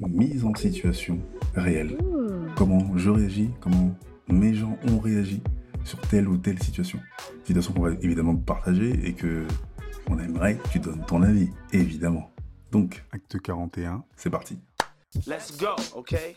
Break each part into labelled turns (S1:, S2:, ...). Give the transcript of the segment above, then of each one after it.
S1: Mise en situation réelle. Comment je réagis, comment mes gens ont réagi sur telle ou telle situation. Situation qu'on va évidemment partager et que on aimerait que tu donnes ton avis, évidemment. Donc, acte 41, c'est parti.
S2: let's go, okay?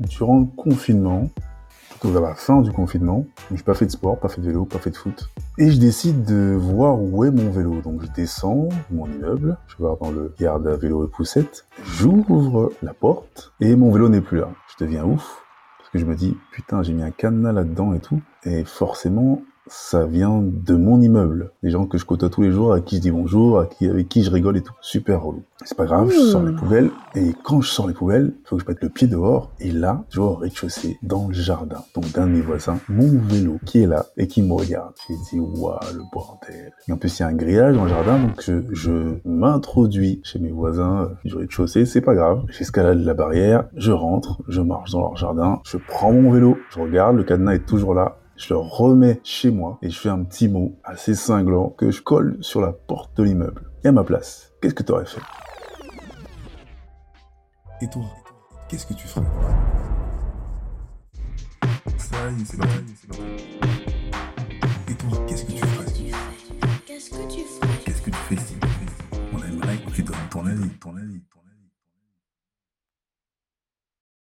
S1: Durant le confinement, plutôt vers la fin du confinement, pas fait de sport, pas fait de vélo, pas fait de foot. Et je décide de voir où est mon vélo. Donc je descends de mon immeuble, je vais dans le garde à vélo et poussette, j'ouvre la porte et mon vélo n'est plus là. Je deviens ouf parce que je me dis putain j'ai mis un cadenas là-dedans et tout. Et forcément ça vient de mon immeuble. Des gens que je côtoie tous les jours, à qui je dis bonjour, à qui, avec qui je rigole et tout. Super relou. C'est pas grave, je sors les poubelles. Et quand je sors les poubelles, il faut que je mette le pied dehors. Et là, je vois au rez-de-chaussée, dans le jardin, donc d'un de mes voisins, mon vélo qui est là et qui me regarde. J'ai dit, waouh, le bordel. Et en plus, il y a un grillage dans le jardin, donc je, je m'introduis chez mes voisins euh, du rez-de-chaussée. C'est pas grave. J'escalade la barrière, je rentre, je marche dans leur jardin, je prends mon vélo, je regarde, le cadenas est toujours là. Je le remets chez moi et je fais un petit mot assez cinglant que je colle sur la porte de l'immeuble. Et à ma place, qu'est-ce que tu aurais fait? Et toi, qu'est-ce que tu ferais? Ça y est, c'est parti, c'est parti. Et toi, qu'est-ce que tu ferais?
S3: Qu'est-ce que tu ferais?
S1: Qu'est-ce que tu fais si On aimerait que tu donnes ton avis, ton avis, ton